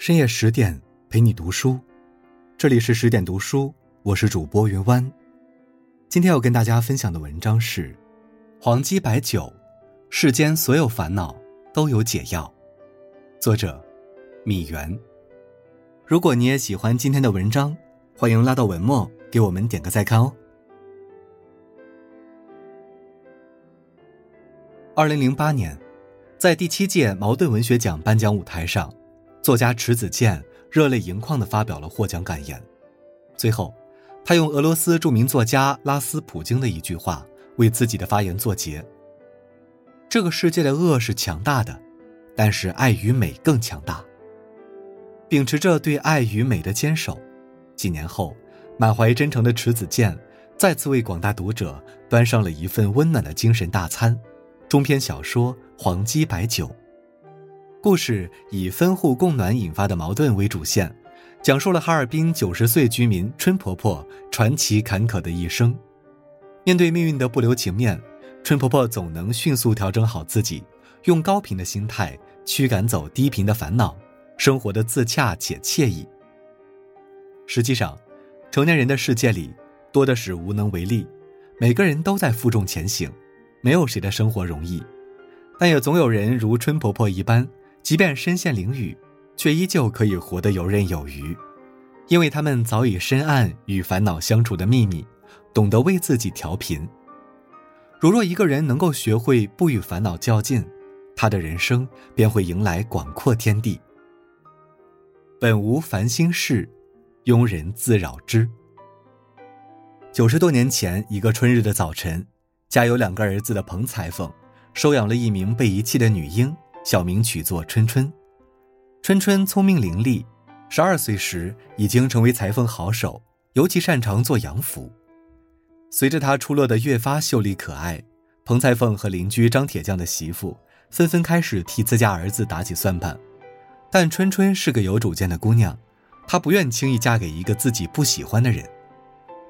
深夜十点陪你读书，这里是十点读书，我是主播云湾。今天要跟大家分享的文章是《黄鸡白酒》，世间所有烦恼都有解药。作者：米原。如果你也喜欢今天的文章，欢迎拉到文末给我们点个再看哦。二零零八年，在第七届茅盾文学奖颁奖舞台上。作家迟子建热泪盈眶地发表了获奖感言，最后，他用俄罗斯著名作家拉斯普京的一句话为自己的发言作结：“这个世界的恶是强大的，但是爱与美更强大。”秉持着对爱与美的坚守，几年后，满怀真诚的迟子建再次为广大读者端上了一份温暖的精神大餐——中篇小说《黄鸡白酒》。故事以分户供暖引发的矛盾为主线，讲述了哈尔滨九十岁居民春婆婆传奇坎坷的一生。面对命运的不留情面，春婆婆总能迅速调整好自己，用高频的心态驱赶走低频的烦恼，生活的自洽且惬意。实际上，成年人的世界里多的是无能为力，每个人都在负重前行，没有谁的生活容易，但也总有人如春婆婆一般。即便身陷囹圄，却依旧可以活得游刃有余，因为他们早已深谙与烦恼相处的秘密，懂得为自己调频。如若一个人能够学会不与烦恼较劲，他的人生便会迎来广阔天地。本无烦心事，庸人自扰之。九十多年前，一个春日的早晨，家有两个儿子的彭裁缝，收养了一名被遗弃的女婴。小名取作春春，春春聪明伶俐，十二岁时已经成为裁缝好手，尤其擅长做洋服。随着她出落的越发秀丽可爱，彭裁缝和邻居张铁匠的媳妇纷纷开始替自家儿子打起算盘。但春春是个有主见的姑娘，她不愿轻易嫁给一个自己不喜欢的人。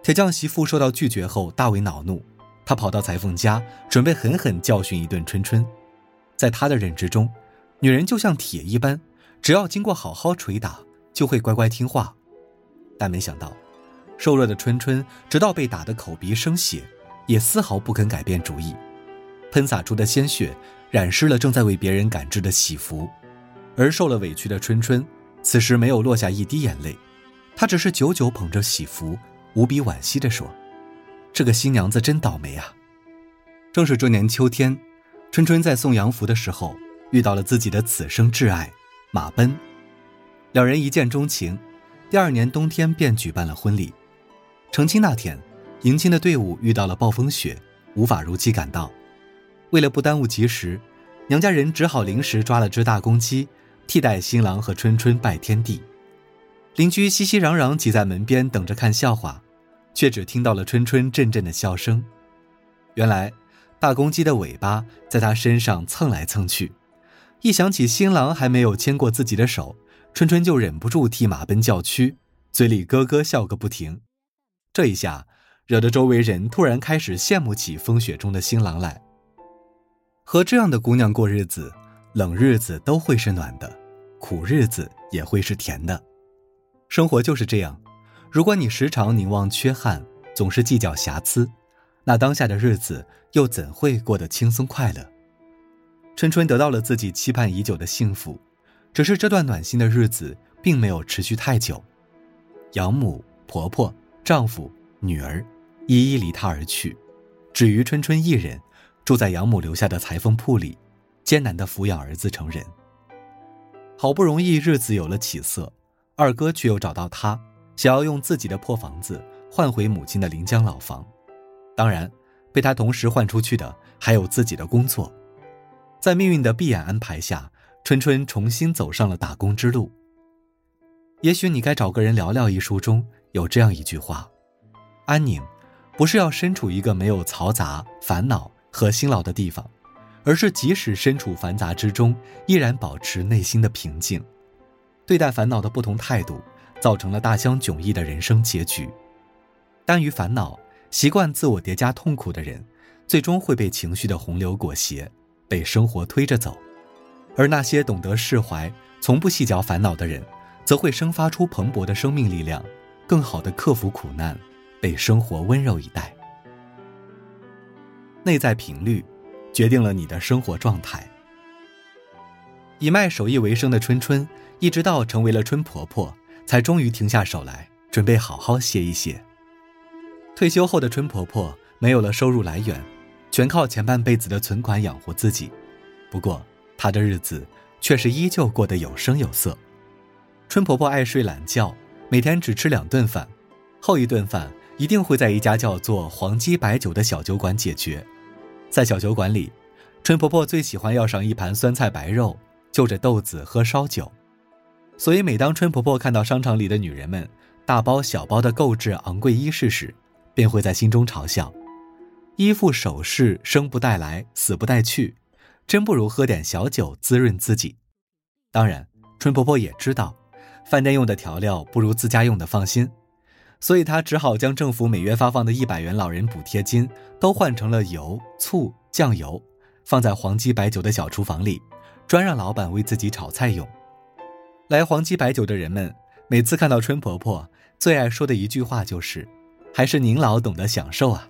铁匠媳妇受到拒绝后大为恼怒，她跑到裁缝家，准备狠狠教训一顿春春。在他的认知中，女人就像铁一般，只要经过好好捶打，就会乖乖听话。但没想到，瘦弱的春春直到被打得口鼻生血，也丝毫不肯改变主意。喷洒出的鲜血染湿了正在为别人赶制的喜服，而受了委屈的春春此时没有落下一滴眼泪，她只是久久捧着喜服，无比惋惜地说：“这个新娘子真倒霉啊！”正是这年秋天。春春在送洋服的时候，遇到了自己的此生挚爱马奔，两人一见钟情，第二年冬天便举办了婚礼。成亲那天，迎亲的队伍遇到了暴风雪，无法如期赶到。为了不耽误吉时，娘家人只好临时抓了只大公鸡，替代新郎和春春拜天地。邻居熙熙攘攘挤在门边等着看笑话，却只听到了春春阵阵的笑声。原来。大公鸡的尾巴在他身上蹭来蹭去，一想起新郎还没有牵过自己的手，春春就忍不住替马奔叫屈，嘴里咯咯笑个不停。这一下惹得周围人突然开始羡慕起风雪中的新郎来。和这样的姑娘过日子，冷日子都会是暖的，苦日子也会是甜的。生活就是这样，如果你时常凝望缺憾，总是计较瑕疵。那当下的日子又怎会过得轻松快乐？春春得到了自己期盼已久的幸福，只是这段暖心的日子并没有持续太久。养母、婆婆、丈夫、女儿，一一离她而去，只余春春一人住在养母留下的裁缝铺里，艰难地抚养儿子成人。好不容易日子有了起色，二哥却又找到她，想要用自己的破房子换回母亲的临江老房。当然，被他同时换出去的还有自己的工作。在命运的闭眼安排下，春春重新走上了打工之路。也许你该找个人聊聊。一书中有这样一句话：“安宁，不是要身处一个没有嘈杂、烦恼和辛劳的地方，而是即使身处繁杂之中，依然保持内心的平静。对待烦恼的不同态度，造成了大相迥异的人生结局。耽于烦恼。”习惯自我叠加痛苦的人，最终会被情绪的洪流裹挟，被生活推着走；而那些懂得释怀、从不细嚼烦恼的人，则会生发出蓬勃的生命力量，更好的克服苦难，被生活温柔以待。内在频率，决定了你的生活状态。以卖手艺为生的春春，一直到成为了春婆婆，才终于停下手来，准备好好歇一歇。退休后的春婆婆没有了收入来源，全靠前半辈子的存款养活自己。不过，她的日子却是依旧过得有声有色。春婆婆爱睡懒觉，每天只吃两顿饭，后一顿饭一定会在一家叫做“黄鸡白酒”的小酒馆解决。在小酒馆里，春婆婆最喜欢要上一盘酸菜白肉。就着豆子喝烧酒，所以每当春婆婆看到商场里的女人们大包小包的购置昂贵衣饰时，便会在心中嘲笑：衣服首饰生不带来，死不带去，真不如喝点小酒滋润自己。当然，春婆婆也知道，饭店用的调料不如自家用的放心，所以她只好将政府每月发放的一百元老人补贴金都换成了油、醋、酱油，放在黄鸡白酒的小厨房里。专让老板为自己炒菜用。来黄鸡白酒的人们，每次看到春婆婆，最爱说的一句话就是：“还是您老懂得享受啊。”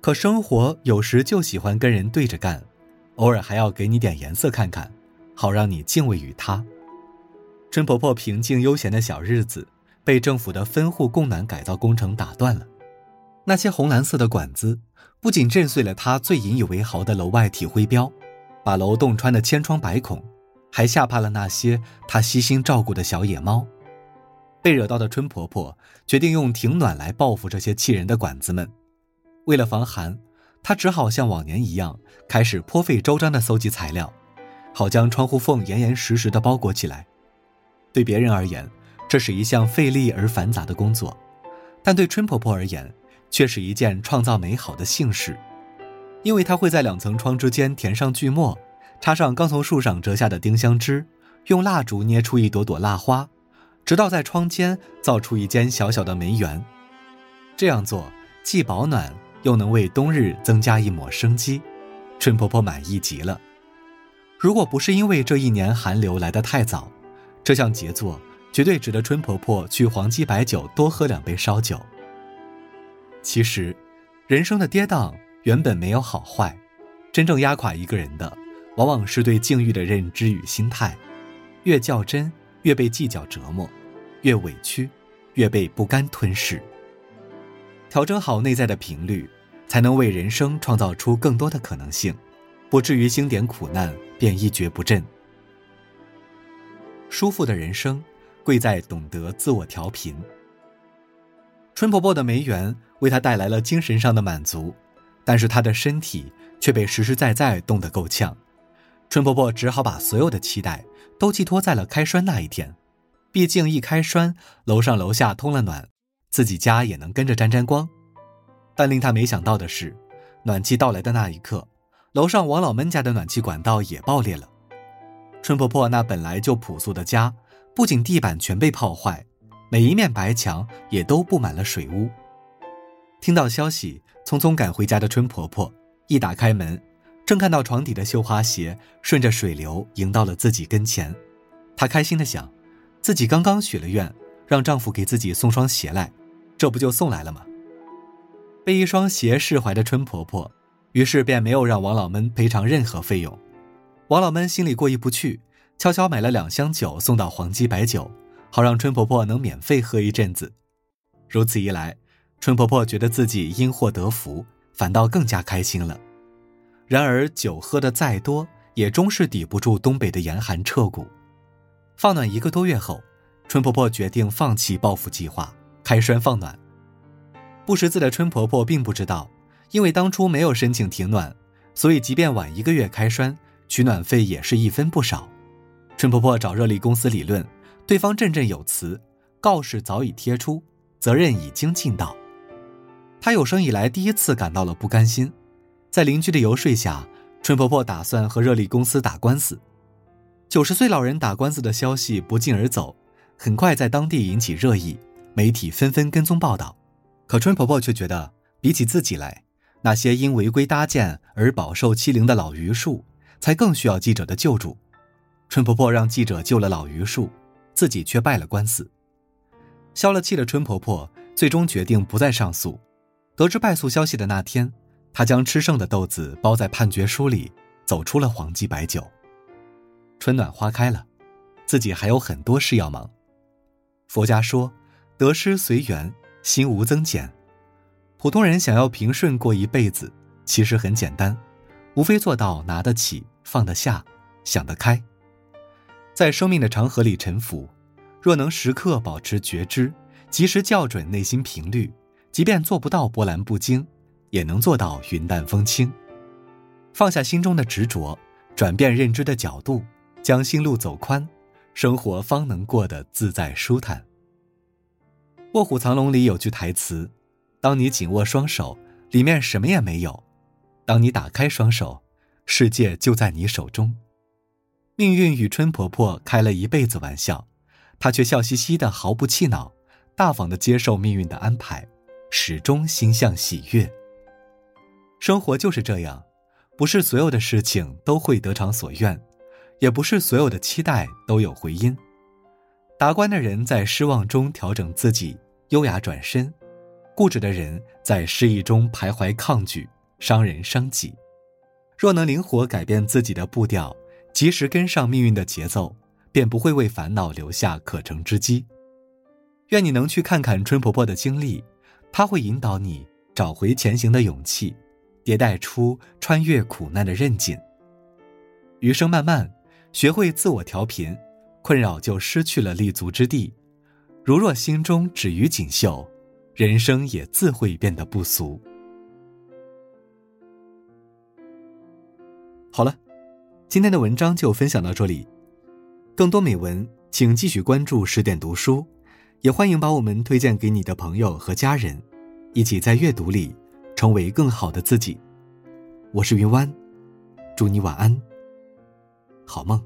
可生活有时就喜欢跟人对着干，偶尔还要给你点颜色看看，好让你敬畏于他。春婆婆平静悠闲的小日子，被政府的分户供暖改造工程打断了。那些红蓝色的管子，不仅震碎了她最引以为豪的楼外体徽标。把楼洞穿的千疮百孔，还吓怕了那些她悉心照顾的小野猫。被惹到的春婆婆决定用停暖来报复这些气人的管子们。为了防寒，她只好像往年一样，开始颇费周章地搜集材料，好将窗户缝严严实实地包裹起来。对别人而言，这是一项费力而繁杂的工作，但对春婆婆而言，却是一件创造美好的幸事。因为她会在两层窗之间填上锯末，插上刚从树上折下的丁香枝，用蜡烛捏出一朵朵蜡花，直到在窗间造出一间小小的梅园。这样做既保暖，又能为冬日增加一抹生机，春婆婆满意极了。如果不是因为这一年寒流来得太早，这项杰作绝对值得春婆婆去黄鸡白酒多喝两杯烧酒。其实，人生的跌宕。原本没有好坏，真正压垮一个人的，往往是对境遇的认知与心态。越较真，越被计较折磨；越委屈，越被不甘吞噬。调整好内在的频率，才能为人生创造出更多的可能性，不至于经典苦难便一蹶不振。舒服的人生，贵在懂得自我调频。春婆婆的梅园为她带来了精神上的满足。但是她的身体却被实实在在冻得够呛，春婆婆只好把所有的期待都寄托在了开栓那一天。毕竟一开栓，楼上楼下通了暖，自己家也能跟着沾沾光。但令她没想到的是，暖气到来的那一刻，楼上王老闷家的暖气管道也爆裂了。春婆婆那本来就朴素的家，不仅地板全被泡坏，每一面白墙也都布满了水污。听到消息。匆匆赶回家的春婆婆一打开门，正看到床底的绣花鞋顺着水流迎到了自己跟前。她开心的想，自己刚刚许了愿，让丈夫给自己送双鞋来，这不就送来了吗？被一双鞋释怀的春婆婆，于是便没有让王老闷赔偿任何费用。王老闷心里过意不去，悄悄买了两箱酒送到黄鸡白酒，好让春婆婆能免费喝一阵子。如此一来。春婆婆觉得自己因祸得福，反倒更加开心了。然而，酒喝的再多，也终是抵不住东北的严寒彻骨。放暖一个多月后，春婆婆决定放弃报复计划，开栓放暖。不识字的春婆婆并不知道，因为当初没有申请停暖，所以即便晚一个月开栓，取暖费也是一分不少。春婆婆找热力公司理论，对方振振有词，告示早已贴出，责任已经尽到。她有生以来第一次感到了不甘心，在邻居的游说下，春婆婆打算和热力公司打官司。九十岁老人打官司的消息不胫而走，很快在当地引起热议，媒体纷纷跟踪报道。可春婆婆却觉得，比起自己来，那些因违规搭建而饱受欺凌的老榆树，才更需要记者的救助。春婆婆让记者救了老榆树，自己却败了官司。消了气的春婆婆最终决定不再上诉。得知败诉消息的那天，他将吃剩的豆子包在判决书里，走出了黄记白酒。春暖花开了，自己还有很多事要忙。佛家说，得失随缘，心无增减。普通人想要平顺过一辈子，其实很简单，无非做到拿得起、放得下、想得开。在生命的长河里沉浮，若能时刻保持觉知，及时校准内心频率，即便做不到波澜不惊，也能做到云淡风轻。放下心中的执着，转变认知的角度。将心路走宽，生活方能过得自在舒坦。《卧虎藏龙》里有句台词：“当你紧握双手，里面什么也没有；当你打开双手，世界就在你手中。”命运与春婆婆开了一辈子玩笑，她却笑嘻嘻的，毫不气恼，大方的接受命运的安排，始终心向喜悦。生活就是这样，不是所有的事情都会得偿所愿。也不是所有的期待都有回音。达观的人在失望中调整自己，优雅转身；固执的人在失意中徘徊抗拒，伤人伤己。若能灵活改变自己的步调，及时跟上命运的节奏，便不会为烦恼留下可乘之机。愿你能去看看春婆婆的经历，她会引导你找回前行的勇气，迭代出穿越苦难的韧劲。余生漫漫。学会自我调频，困扰就失去了立足之地。如若心中止于锦绣，人生也自会变得不俗。好了，今天的文章就分享到这里。更多美文，请继续关注十点读书，也欢迎把我们推荐给你的朋友和家人，一起在阅读里成为更好的自己。我是云湾，祝你晚安。好梦。